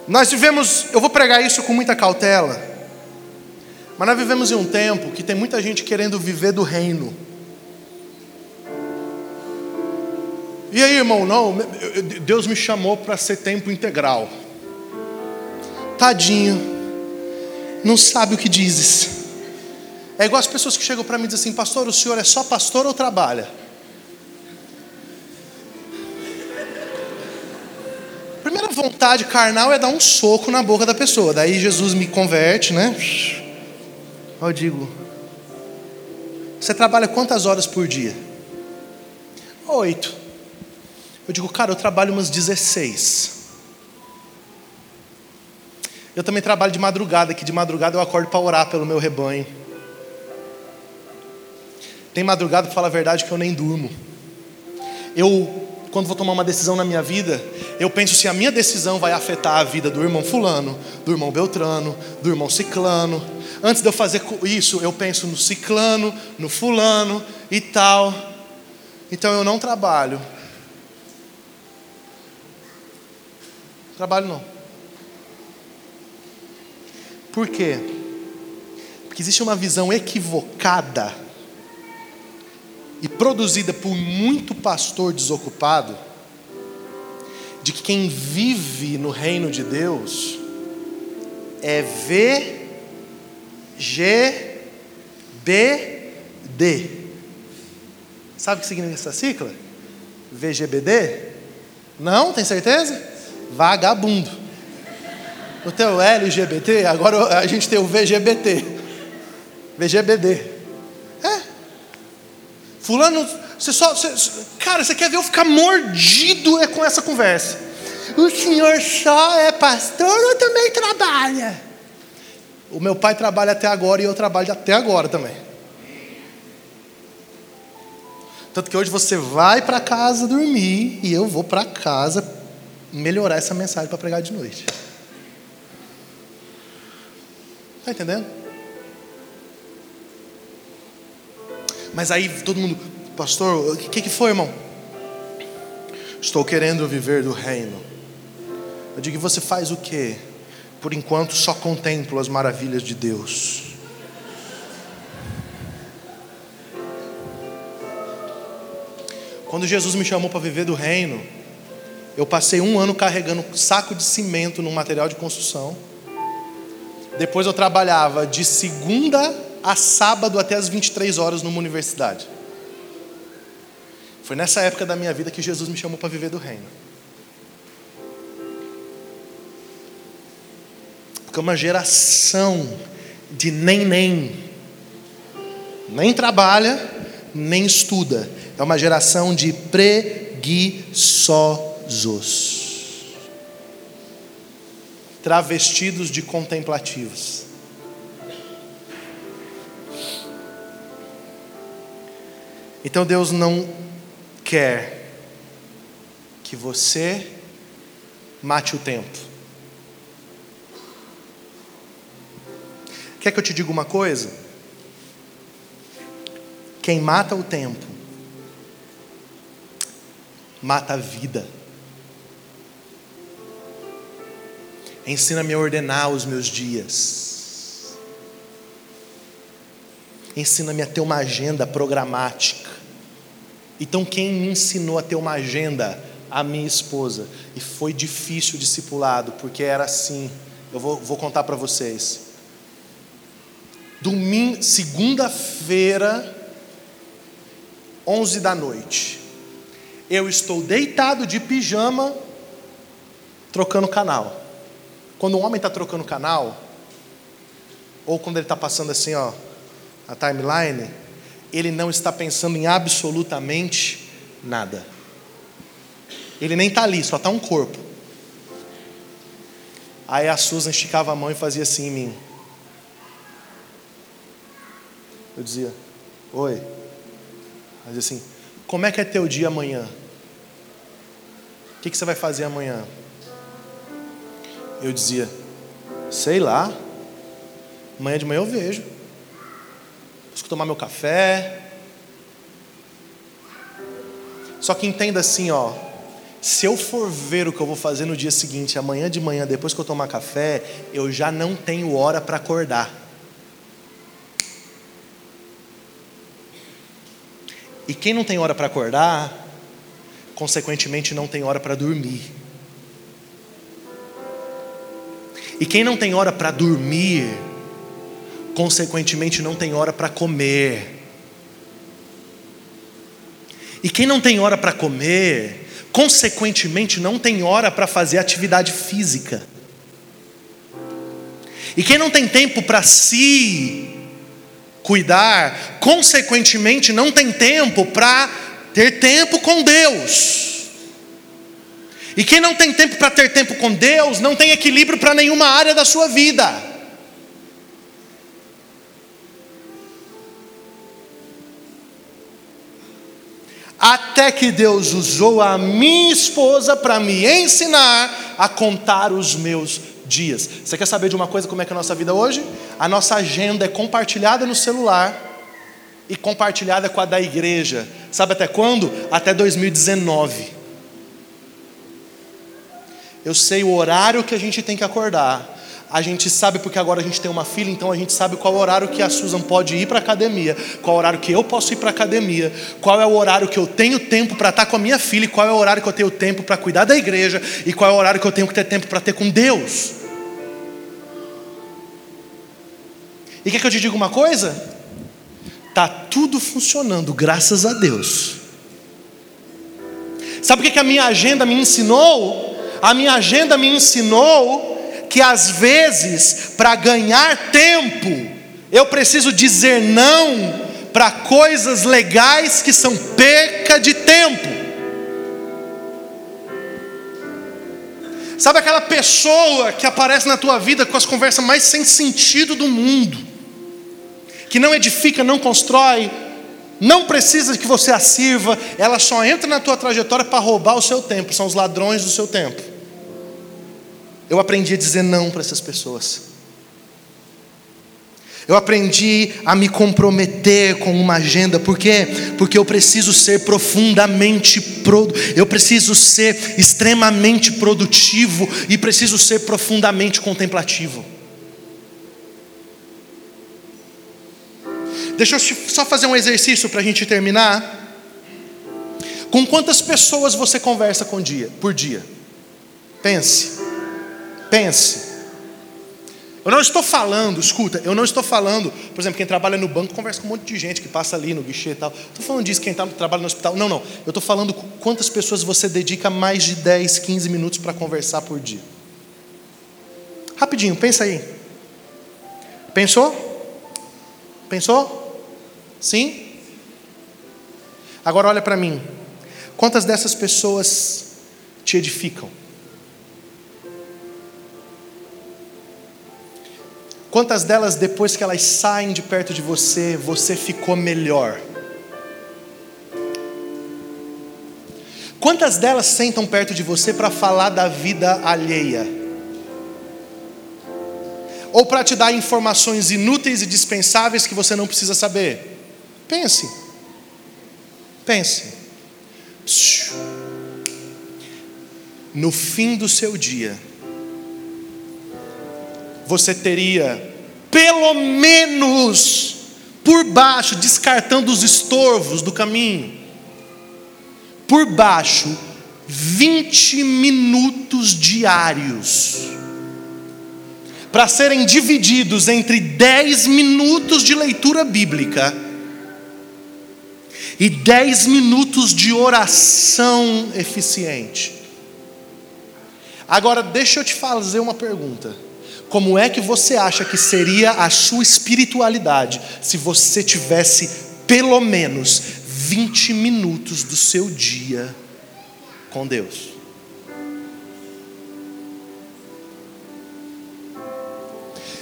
Nós vivemos, eu vou pregar isso com muita cautela, mas nós vivemos em um tempo que tem muita gente querendo viver do reino. E aí, irmão, não, Deus me chamou para ser tempo integral. Tadinho, não sabe o que dizes. É igual as pessoas que chegam para mim e dizem assim: Pastor, o senhor é só pastor ou trabalha? Primeira vontade carnal é dar um soco na boca da pessoa. Daí Jesus me converte, né? Eu digo: Você trabalha quantas horas por dia? Oito. Eu digo, cara, eu trabalho umas 16. Eu também trabalho de madrugada, que de madrugada eu acordo para orar pelo meu rebanho. Tem madrugada, para falar a verdade, que eu nem durmo. Eu, quando vou tomar uma decisão na minha vida, eu penso se a minha decisão vai afetar a vida do irmão Fulano, do irmão Beltrano, do irmão Ciclano. Antes de eu fazer isso, eu penso no Ciclano, no Fulano e tal. Então eu não trabalho Trabalho não. Por quê? Porque existe uma visão equivocada e produzida por muito pastor desocupado de que quem vive no reino de Deus é V G B D. Sabe o que significa essa sigla? VGBD? Não, tem certeza? Vagabundo. O teu LGBT, agora a gente tem o VGBT. VGBD. É. Fulano, você só. Você, cara, você quer ver eu ficar mordido é com essa conversa. O senhor só é pastor ou também trabalha? O meu pai trabalha até agora e eu trabalho até agora também. Tanto que hoje você vai para casa dormir e eu vou para casa melhorar essa mensagem para pregar de noite. Está entendendo? Mas aí todo mundo, pastor, o que, que foi, irmão? Estou querendo viver do reino. Eu digo, você faz o quê? Por enquanto só contemplo as maravilhas de Deus. Quando Jesus me chamou para viver do reino, eu passei um ano carregando saco de cimento no material de construção. Depois eu trabalhava de segunda a sábado até as 23 horas numa universidade. Foi nessa época da minha vida que Jesus me chamou para viver do reino. Porque uma geração de nem nem, nem trabalha, nem estuda. É uma geração de preguiçosos preguiçosos, travestidos de contemplativos. Então Deus não quer que você mate o tempo. Quer que eu te diga uma coisa? Quem mata o tempo, mata a vida. Ensina-me a ordenar os meus dias. Ensina-me a ter uma agenda programática. Então, quem me ensinou a ter uma agenda? A minha esposa. E foi difícil o discipulado, porque era assim. Eu vou, vou contar para vocês. Domingo, segunda-feira, 11 da noite. Eu estou deitado de pijama trocando canal. Quando um homem está trocando canal, ou quando ele está passando assim, ó, a timeline, ele não está pensando em absolutamente nada. Ele nem está ali, só está um corpo. Aí a Susan esticava a mão e fazia assim em mim. Eu dizia, oi. Mas assim, como é que é teu dia amanhã? O que, que você vai fazer amanhã? Eu dizia, sei lá. Amanhã de manhã eu vejo. Preciso tomar meu café. Só que entenda assim, ó. Se eu for ver o que eu vou fazer no dia seguinte, amanhã de manhã, depois que eu tomar café, eu já não tenho hora para acordar. E quem não tem hora para acordar, consequentemente não tem hora para dormir. E quem não tem hora para dormir, consequentemente não tem hora para comer. E quem não tem hora para comer, consequentemente não tem hora para fazer atividade física. E quem não tem tempo para si cuidar, consequentemente não tem tempo para ter tempo com Deus. E quem não tem tempo para ter tempo com Deus, não tem equilíbrio para nenhuma área da sua vida. Até que Deus usou a minha esposa para me ensinar a contar os meus dias. Você quer saber de uma coisa como é que é a nossa vida hoje? A nossa agenda é compartilhada no celular e compartilhada com a da igreja. Sabe até quando? Até 2019. Eu sei o horário que a gente tem que acordar a gente sabe porque agora a gente tem uma filha, então a gente sabe qual horário que a Susan pode ir para a academia, qual horário que eu posso ir para a academia, qual é o horário que eu tenho tempo para estar com a minha filha, qual é o horário que eu tenho tempo para cuidar da igreja, e qual é o horário que eu tenho que ter tempo para ter com Deus. E quer que eu te diga uma coisa? Tá tudo funcionando, graças a Deus. Sabe o que a minha agenda me ensinou? A minha agenda me ensinou que às vezes, para ganhar tempo, eu preciso dizer não para coisas legais que são perca de tempo. Sabe aquela pessoa que aparece na tua vida com as conversas mais sem sentido do mundo, que não edifica, não constrói, não precisa que você a sirva, ela só entra na tua trajetória para roubar o seu tempo, são os ladrões do seu tempo. Eu aprendi a dizer não para essas pessoas. Eu aprendi a me comprometer com uma agenda, por quê? Porque eu preciso ser profundamente eu preciso ser extremamente produtivo e preciso ser profundamente contemplativo. Deixa eu só fazer um exercício para a gente terminar. Com quantas pessoas você conversa dia, por dia? Pense. Pense. Eu não estou falando, escuta, eu não estou falando, por exemplo, quem trabalha no banco conversa com um monte de gente que passa ali no guichê e tal. Estou falando disso, quem tá, trabalha no hospital. Não, não. Eu estou falando quantas pessoas você dedica mais de 10, 15 minutos para conversar por dia. Rapidinho, pensa aí. Pensou? Pensou? Sim? Agora olha para mim. Quantas dessas pessoas te edificam? Quantas delas, depois que elas saem de perto de você, você ficou melhor? Quantas delas sentam perto de você para falar da vida alheia? Ou para te dar informações inúteis e dispensáveis que você não precisa saber? Pense. Pense. No fim do seu dia, você teria, pelo menos, por baixo, descartando os estorvos do caminho, por baixo, 20 minutos diários, para serem divididos entre 10 minutos de leitura bíblica e 10 minutos de oração eficiente. Agora, deixa eu te fazer uma pergunta. Como é que você acha que seria a sua espiritualidade se você tivesse pelo menos 20 minutos do seu dia com Deus?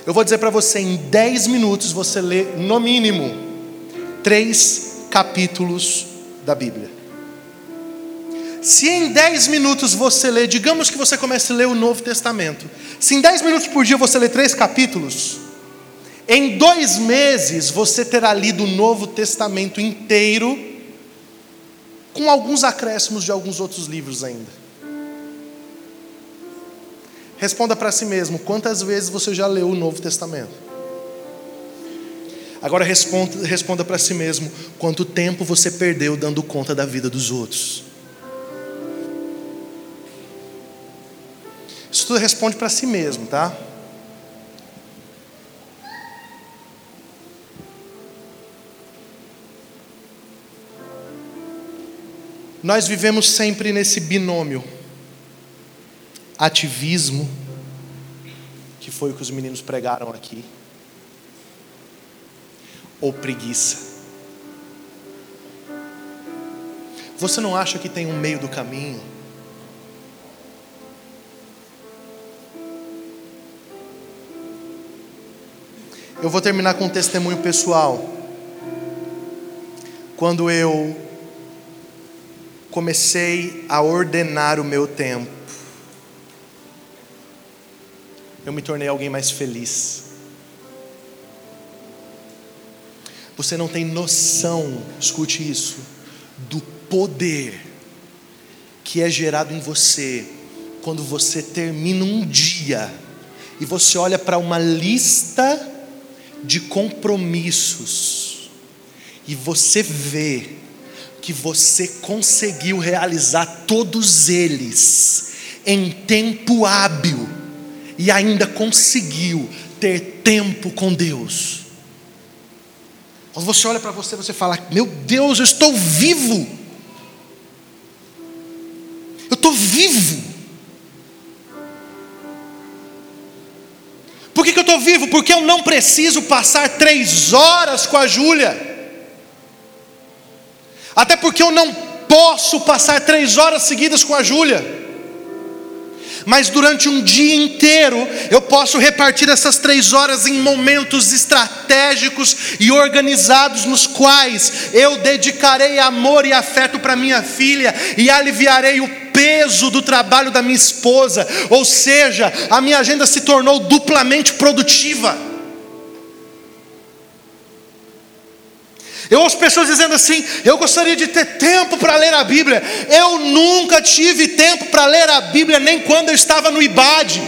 Eu vou dizer para você, em 10 minutos você lê, no mínimo, três capítulos da Bíblia. Se em 10 minutos você lê, digamos que você comece a ler o Novo Testamento, se em 10 minutos por dia você lê três capítulos, em dois meses você terá lido o Novo Testamento inteiro, com alguns acréscimos de alguns outros livros ainda. Responda para si mesmo: quantas vezes você já leu o Novo Testamento? Agora responda, responda para si mesmo: quanto tempo você perdeu dando conta da vida dos outros? Isso tudo responde para si mesmo, tá? Nós vivemos sempre nesse binômio ativismo, que foi o que os meninos pregaram aqui, ou preguiça. Você não acha que tem um meio do caminho? Eu vou terminar com um testemunho pessoal. Quando eu comecei a ordenar o meu tempo, eu me tornei alguém mais feliz. Você não tem noção, escute isso, do poder que é gerado em você quando você termina um dia e você olha para uma lista de compromissos e você vê que você conseguiu realizar todos eles em tempo hábil e ainda conseguiu ter tempo com Deus. Quando você olha para você, você fala: Meu Deus, eu estou vivo. Eu estou vivo. Por que, que eu estou vivo? Porque eu não preciso passar três horas com a Júlia. Até porque eu não posso passar três horas seguidas com a Júlia mas durante um dia inteiro eu posso repartir essas três horas em momentos estratégicos e organizados, nos quais eu dedicarei amor e afeto para minha filha e aliviarei o peso do trabalho da minha esposa, ou seja, a minha agenda se tornou duplamente produtiva. Eu ouço pessoas dizendo assim: eu gostaria de ter tempo para ler a Bíblia. Eu nunca tive tempo para ler a Bíblia, nem quando eu estava no IBAD.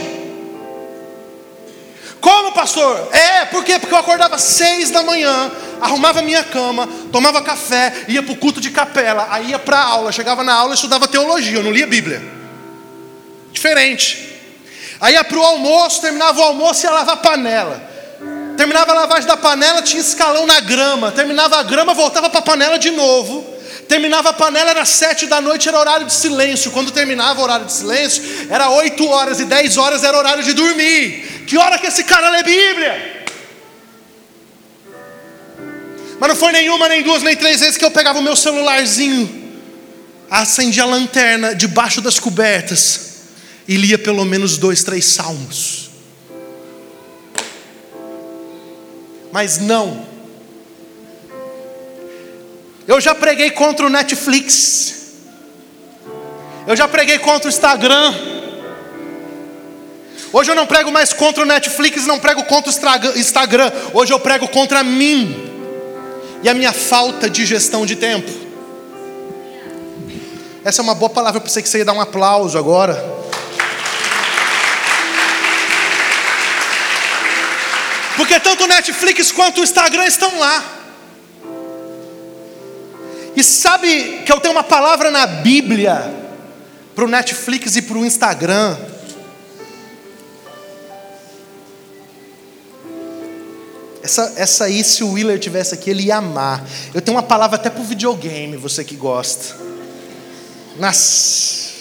Como, pastor? É, por quê? Porque eu acordava seis da manhã, arrumava minha cama, tomava café, ia para o culto de capela, aí ia para a aula, chegava na aula e estudava teologia, eu não lia Bíblia. Diferente. Aí ia para o almoço, terminava o almoço e ia lavar panela. Terminava a lavagem da panela, tinha escalão na grama. Terminava a grama, voltava para a panela de novo. Terminava a panela, era sete da noite, era horário de silêncio. Quando terminava o horário de silêncio, era oito horas e dez horas era horário de dormir. Que hora que esse cara lê Bíblia? Mas não foi nenhuma, nem duas, nem três vezes que eu pegava o meu celularzinho, acendia a lanterna debaixo das cobertas e lia pelo menos dois, três salmos. Mas não. Eu já preguei contra o Netflix. Eu já preguei contra o Instagram. Hoje eu não prego mais contra o Netflix, não prego contra o Instagram. Hoje eu prego contra mim e a minha falta de gestão de tempo. Essa é uma boa palavra, eu pensei que você ia dar um aplauso agora. Porque tanto o Netflix quanto o Instagram estão lá. E sabe que eu tenho uma palavra na Bíblia para o Netflix e para o Instagram. Essa, essa aí, se o Willer tivesse aqui, ele ia amar. Eu tenho uma palavra até para o videogame, você que gosta. Nas...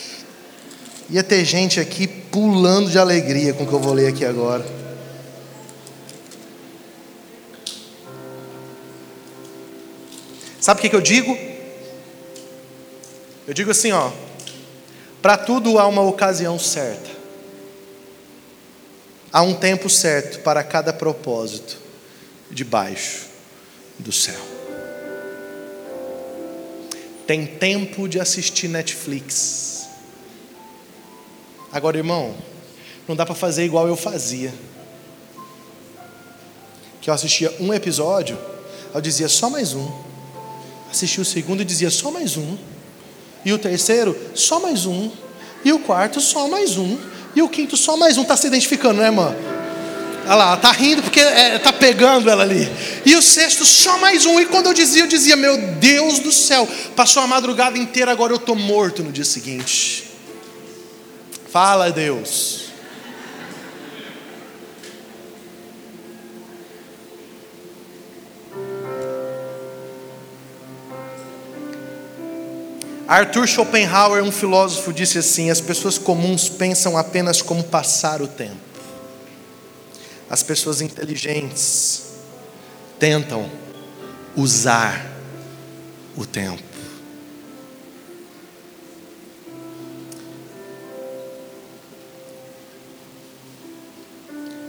Ia ter gente aqui pulando de alegria com o que eu vou ler aqui agora. Sabe o que, eu digo? Eu digo assim, ó. Para tudo há uma ocasião certa. Há um tempo certo para cada propósito debaixo do céu. Tem tempo de assistir Netflix. Agora, irmão, não dá para fazer igual eu fazia. Que eu assistia um episódio, eu dizia só mais um. Assistia o segundo e dizia só mais um. E o terceiro, só mais um. E o quarto, só mais um. E o quinto, só mais um. Está se identificando, né, irmã? Olha lá, está rindo porque é, tá pegando ela ali. E o sexto, só mais um. E quando eu dizia, eu dizia: Meu Deus do céu, passou a madrugada inteira, agora eu estou morto no dia seguinte. Fala, Deus. Arthur Schopenhauer, um filósofo, disse assim: as pessoas comuns pensam apenas como passar o tempo. As pessoas inteligentes tentam usar o tempo.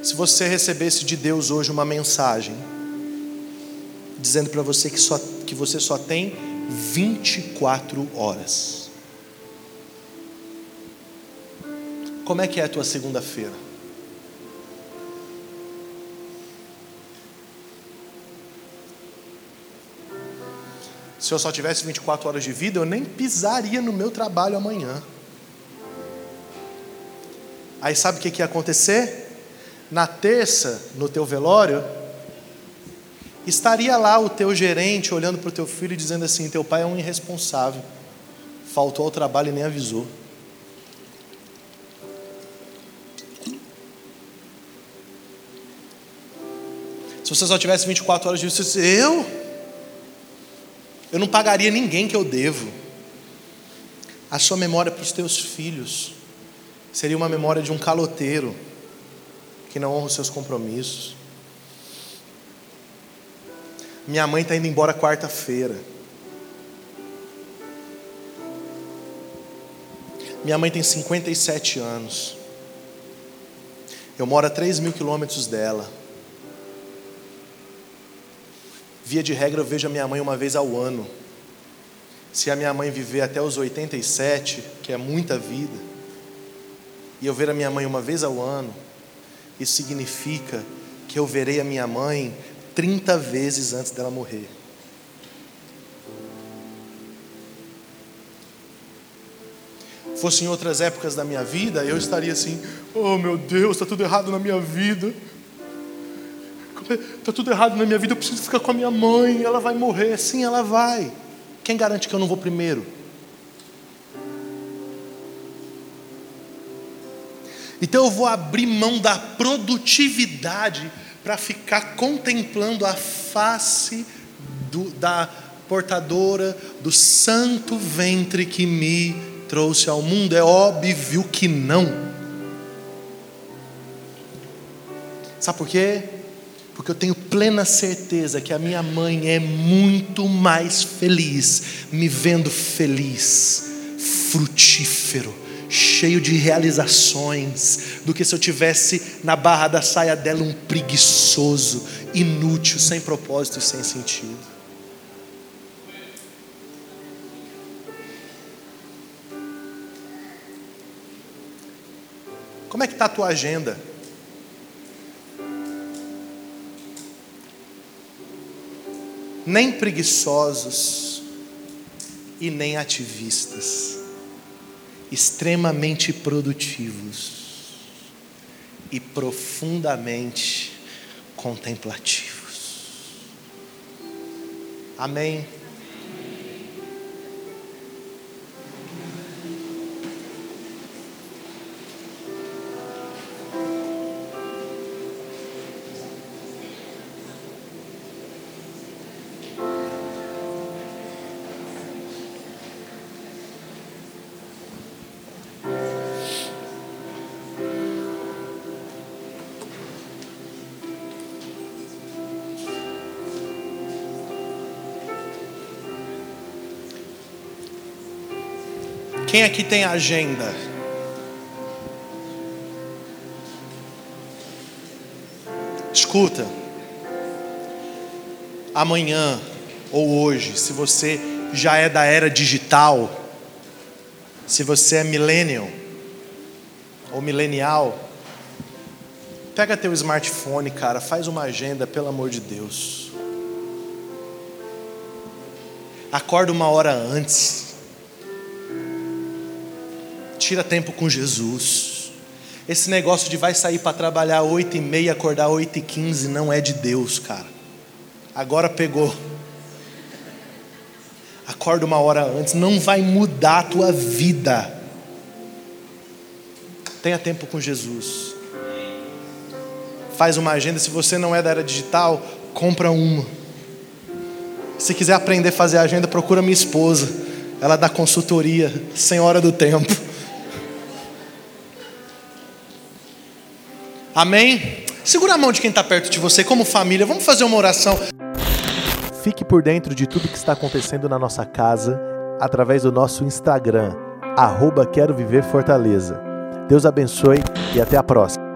Se você recebesse de Deus hoje uma mensagem dizendo para você que, só, que você só tem 24 horas. Como é que é a tua segunda-feira? Se eu só tivesse 24 horas de vida, eu nem pisaria no meu trabalho amanhã. Aí sabe o que, que ia acontecer? Na terça, no teu velório, estaria lá o teu gerente olhando para o teu filho e dizendo assim: teu pai é um irresponsável, faltou ao trabalho e nem avisou. Se você só tivesse 24 horas de vida, você eu? Eu não pagaria ninguém que eu devo. A sua memória para os teus filhos seria uma memória de um caloteiro que não honra os seus compromissos. Minha mãe está indo embora quarta-feira. Minha mãe tem 57 anos. Eu moro a 3 mil quilômetros dela. Via de regra, eu vejo a minha mãe uma vez ao ano. Se a minha mãe viver até os 87, que é muita vida, e eu ver a minha mãe uma vez ao ano, isso significa que eu verei a minha mãe 30 vezes antes dela morrer. Fosse em outras épocas da minha vida, eu estaria assim: oh meu Deus, está tudo errado na minha vida. Está tudo errado na minha vida, eu preciso ficar com a minha mãe, ela vai morrer. Sim, ela vai. Quem garante que eu não vou primeiro? Então eu vou abrir mão da produtividade para ficar contemplando a face do, da portadora do santo ventre que me trouxe ao mundo? É óbvio que não. Sabe por quê? Porque eu tenho plena certeza que a minha mãe é muito mais feliz me vendo feliz, frutífero, cheio de realizações, do que se eu tivesse na barra da saia dela um preguiçoso, inútil, sem propósito sem sentido. Como é que está a tua agenda? Nem preguiçosos e nem ativistas extremamente produtivos e profundamente contemplativos. Amém. Quem aqui tem agenda? Escuta. Amanhã ou hoje, se você já é da era digital, se você é millennial ou milenial, pega teu smartphone, cara, faz uma agenda, pelo amor de Deus. Acorda uma hora antes. Tira tempo com Jesus. Esse negócio de vai sair para trabalhar oito e meia, acordar oito e quinze, não é de Deus, cara. Agora pegou. Acorda uma hora antes, não vai mudar a tua vida. Tenha tempo com Jesus. Faz uma agenda. Se você não é da era digital, compra uma. Se quiser aprender a fazer agenda, procura minha esposa. Ela dá consultoria, senhora do tempo. Amém? Segura a mão de quem está perto de você, como família. Vamos fazer uma oração.
Fique por dentro de tudo que está acontecendo na nossa casa através do nosso Instagram, arroba Quero Viver Fortaleza. Deus abençoe e até a próxima.